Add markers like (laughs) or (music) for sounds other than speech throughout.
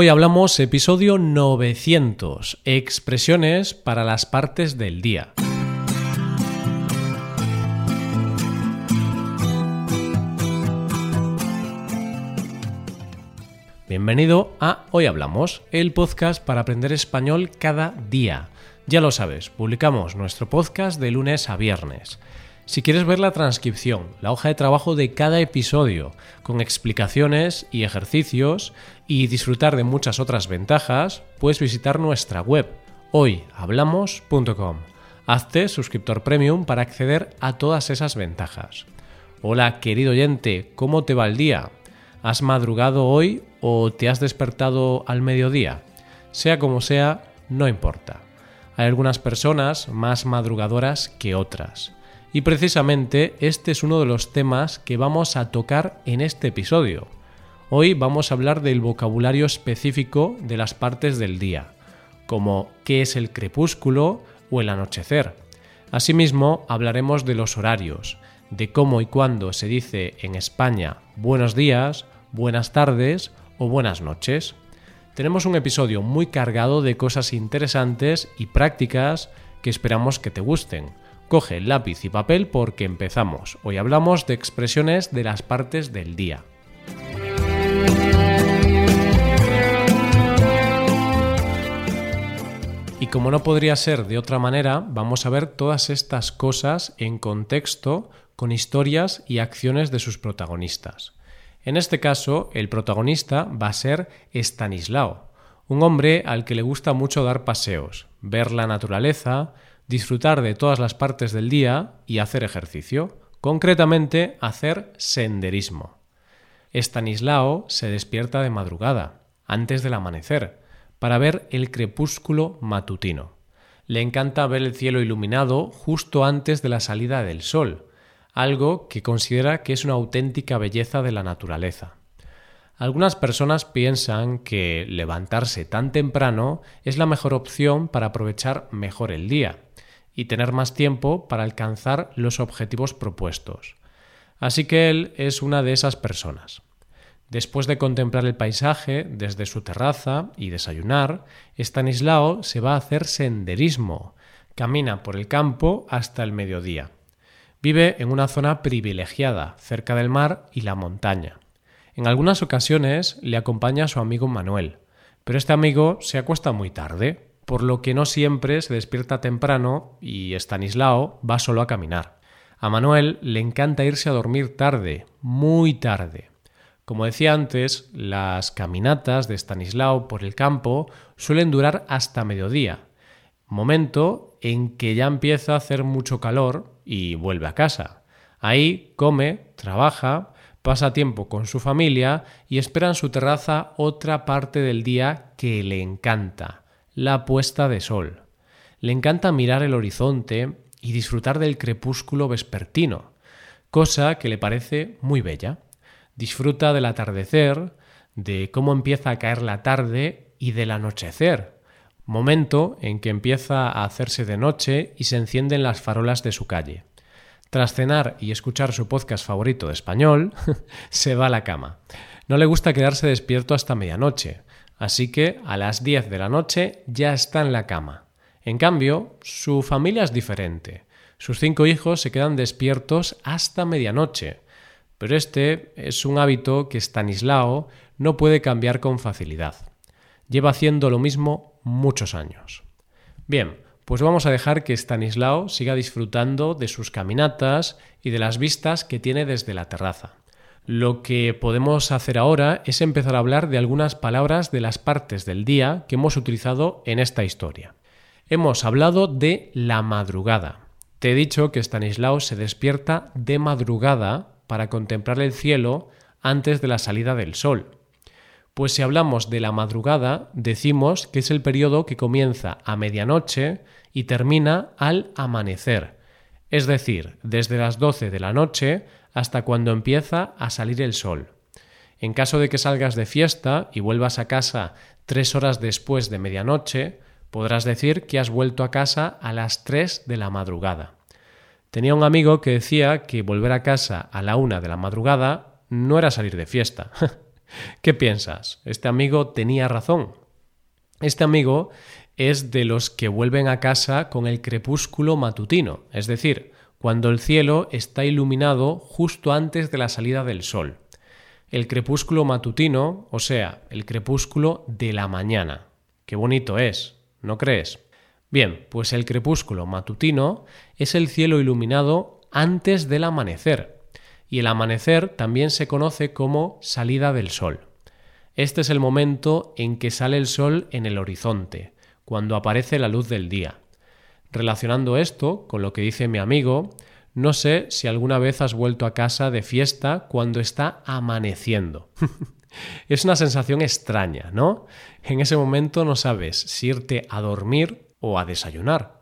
Hoy hablamos episodio 900, expresiones para las partes del día. Bienvenido a Hoy Hablamos, el podcast para aprender español cada día. Ya lo sabes, publicamos nuestro podcast de lunes a viernes. Si quieres ver la transcripción, la hoja de trabajo de cada episodio, con explicaciones y ejercicios, y disfrutar de muchas otras ventajas, puedes visitar nuestra web hoyhablamos.com. Hazte suscriptor premium para acceder a todas esas ventajas. Hola, querido oyente, ¿cómo te va el día? ¿Has madrugado hoy o te has despertado al mediodía? Sea como sea, no importa. Hay algunas personas más madrugadoras que otras. Y precisamente este es uno de los temas que vamos a tocar en este episodio. Hoy vamos a hablar del vocabulario específico de las partes del día, como qué es el crepúsculo o el anochecer. Asimismo, hablaremos de los horarios, de cómo y cuándo se dice en España buenos días, buenas tardes o buenas noches. Tenemos un episodio muy cargado de cosas interesantes y prácticas que esperamos que te gusten. Coge lápiz y papel porque empezamos. Hoy hablamos de expresiones de las partes del día. Y como no podría ser de otra manera, vamos a ver todas estas cosas en contexto con historias y acciones de sus protagonistas. En este caso, el protagonista va a ser Stanislao, un hombre al que le gusta mucho dar paseos, ver la naturaleza, disfrutar de todas las partes del día y hacer ejercicio, concretamente hacer senderismo. Estanislao se despierta de madrugada, antes del amanecer, para ver el crepúsculo matutino. Le encanta ver el cielo iluminado justo antes de la salida del sol, algo que considera que es una auténtica belleza de la naturaleza. Algunas personas piensan que levantarse tan temprano es la mejor opción para aprovechar mejor el día, y tener más tiempo para alcanzar los objetivos propuestos. Así que él es una de esas personas. Después de contemplar el paisaje desde su terraza y desayunar, Stanislao se va a hacer senderismo. Camina por el campo hasta el mediodía. Vive en una zona privilegiada, cerca del mar y la montaña. En algunas ocasiones le acompaña a su amigo Manuel, pero este amigo se acuesta muy tarde, por lo que no siempre se despierta temprano y Stanislao va solo a caminar. A Manuel le encanta irse a dormir tarde, muy tarde. Como decía antes, las caminatas de Stanislao por el campo suelen durar hasta mediodía, momento en que ya empieza a hacer mucho calor y vuelve a casa. Ahí come, trabaja, pasa tiempo con su familia y espera en su terraza otra parte del día que le encanta la puesta de sol. Le encanta mirar el horizonte y disfrutar del crepúsculo vespertino, cosa que le parece muy bella. Disfruta del atardecer, de cómo empieza a caer la tarde y del anochecer, momento en que empieza a hacerse de noche y se encienden las farolas de su calle. Tras cenar y escuchar su podcast favorito de español, (laughs) se va a la cama. No le gusta quedarse despierto hasta medianoche, Así que a las 10 de la noche ya está en la cama. En cambio, su familia es diferente. Sus cinco hijos se quedan despiertos hasta medianoche. Pero este es un hábito que Stanislao no puede cambiar con facilidad. Lleva haciendo lo mismo muchos años. Bien, pues vamos a dejar que Stanislao siga disfrutando de sus caminatas y de las vistas que tiene desde la terraza. Lo que podemos hacer ahora es empezar a hablar de algunas palabras de las partes del día que hemos utilizado en esta historia. Hemos hablado de la madrugada. Te he dicho que Stanislao se despierta de madrugada para contemplar el cielo antes de la salida del sol. Pues si hablamos de la madrugada, decimos que es el periodo que comienza a medianoche y termina al amanecer, es decir, desde las 12 de la noche hasta cuando empieza a salir el sol. En caso de que salgas de fiesta y vuelvas a casa tres horas después de medianoche, podrás decir que has vuelto a casa a las tres de la madrugada. Tenía un amigo que decía que volver a casa a la una de la madrugada no era salir de fiesta. (laughs) ¿Qué piensas? ¿Este amigo tenía razón? Este amigo es de los que vuelven a casa con el crepúsculo matutino, es decir, cuando el cielo está iluminado justo antes de la salida del sol. El crepúsculo matutino, o sea, el crepúsculo de la mañana. Qué bonito es, ¿no crees? Bien, pues el crepúsculo matutino es el cielo iluminado antes del amanecer, y el amanecer también se conoce como salida del sol. Este es el momento en que sale el sol en el horizonte, cuando aparece la luz del día. Relacionando esto con lo que dice mi amigo, no sé si alguna vez has vuelto a casa de fiesta cuando está amaneciendo. (laughs) es una sensación extraña, ¿no? En ese momento no sabes si irte a dormir o a desayunar.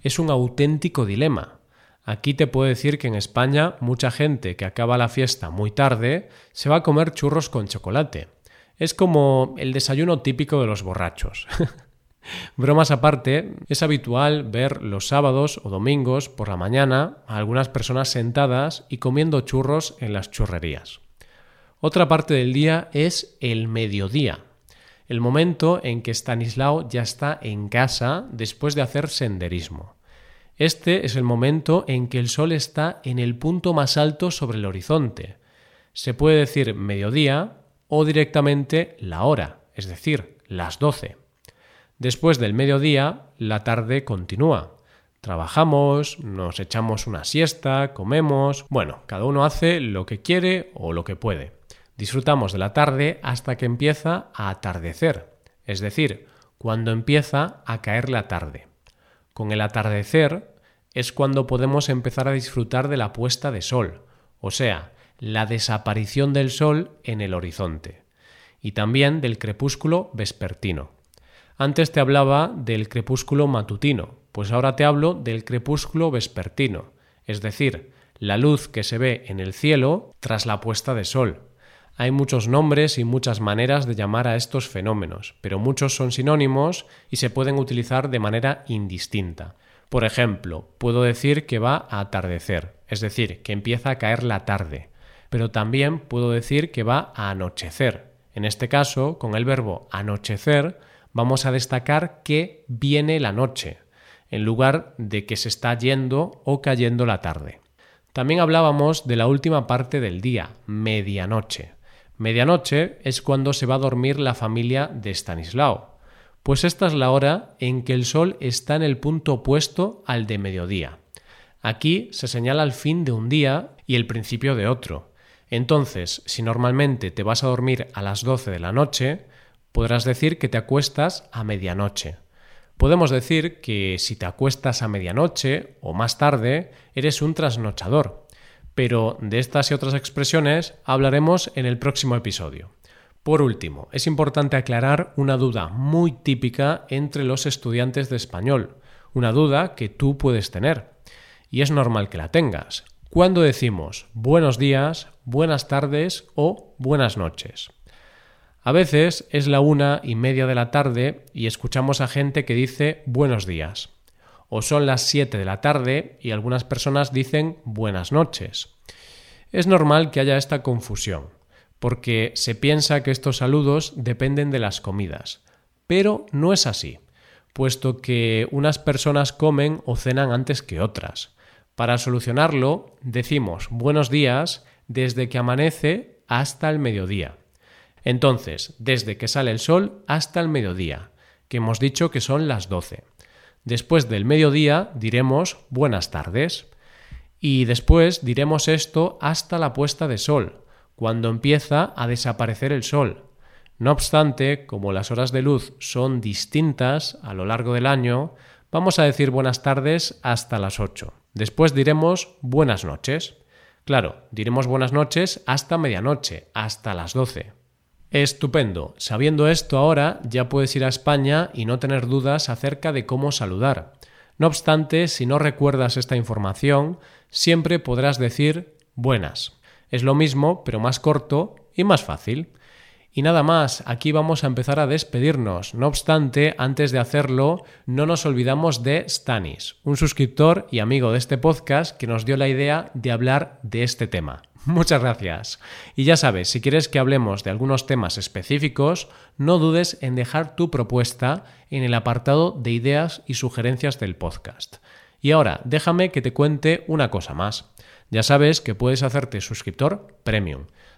Es un auténtico dilema. Aquí te puedo decir que en España mucha gente que acaba la fiesta muy tarde se va a comer churros con chocolate. Es como el desayuno típico de los borrachos. (laughs) Bromas aparte, es habitual ver los sábados o domingos por la mañana a algunas personas sentadas y comiendo churros en las churrerías. Otra parte del día es el mediodía, el momento en que Stanislao ya está en casa después de hacer senderismo. Este es el momento en que el sol está en el punto más alto sobre el horizonte. Se puede decir mediodía o directamente la hora, es decir, las doce. Después del mediodía, la tarde continúa. Trabajamos, nos echamos una siesta, comemos. Bueno, cada uno hace lo que quiere o lo que puede. Disfrutamos de la tarde hasta que empieza a atardecer, es decir, cuando empieza a caer la tarde. Con el atardecer es cuando podemos empezar a disfrutar de la puesta de sol, o sea, la desaparición del sol en el horizonte, y también del crepúsculo vespertino. Antes te hablaba del crepúsculo matutino, pues ahora te hablo del crepúsculo vespertino, es decir, la luz que se ve en el cielo tras la puesta de sol. Hay muchos nombres y muchas maneras de llamar a estos fenómenos, pero muchos son sinónimos y se pueden utilizar de manera indistinta. Por ejemplo, puedo decir que va a atardecer, es decir, que empieza a caer la tarde, pero también puedo decir que va a anochecer. En este caso, con el verbo anochecer, vamos a destacar que viene la noche, en lugar de que se está yendo o cayendo la tarde. También hablábamos de la última parte del día, medianoche. Medianoche es cuando se va a dormir la familia de Stanislao, pues esta es la hora en que el sol está en el punto opuesto al de mediodía. Aquí se señala el fin de un día y el principio de otro. Entonces, si normalmente te vas a dormir a las 12 de la noche, podrás decir que te acuestas a medianoche. Podemos decir que si te acuestas a medianoche o más tarde, eres un trasnochador. Pero de estas y otras expresiones hablaremos en el próximo episodio. Por último, es importante aclarar una duda muy típica entre los estudiantes de español, una duda que tú puedes tener. Y es normal que la tengas. ¿Cuándo decimos buenos días, buenas tardes o buenas noches? A veces es la una y media de la tarde y escuchamos a gente que dice buenos días. O son las siete de la tarde y algunas personas dicen buenas noches. Es normal que haya esta confusión, porque se piensa que estos saludos dependen de las comidas. Pero no es así, puesto que unas personas comen o cenan antes que otras. Para solucionarlo, decimos buenos días desde que amanece hasta el mediodía. Entonces, desde que sale el sol hasta el mediodía, que hemos dicho que son las 12. Después del mediodía diremos buenas tardes. Y después diremos esto hasta la puesta de sol, cuando empieza a desaparecer el sol. No obstante, como las horas de luz son distintas a lo largo del año, vamos a decir buenas tardes hasta las 8. Después diremos buenas noches. Claro, diremos buenas noches hasta medianoche, hasta las 12. Estupendo. Sabiendo esto ahora, ya puedes ir a España y no tener dudas acerca de cómo saludar. No obstante, si no recuerdas esta información, siempre podrás decir buenas. Es lo mismo, pero más corto y más fácil. Y nada más, aquí vamos a empezar a despedirnos. No obstante, antes de hacerlo, no nos olvidamos de Stanis, un suscriptor y amigo de este podcast que nos dio la idea de hablar de este tema. (laughs) Muchas gracias. Y ya sabes, si quieres que hablemos de algunos temas específicos, no dudes en dejar tu propuesta en el apartado de ideas y sugerencias del podcast. Y ahora, déjame que te cuente una cosa más. Ya sabes que puedes hacerte suscriptor premium.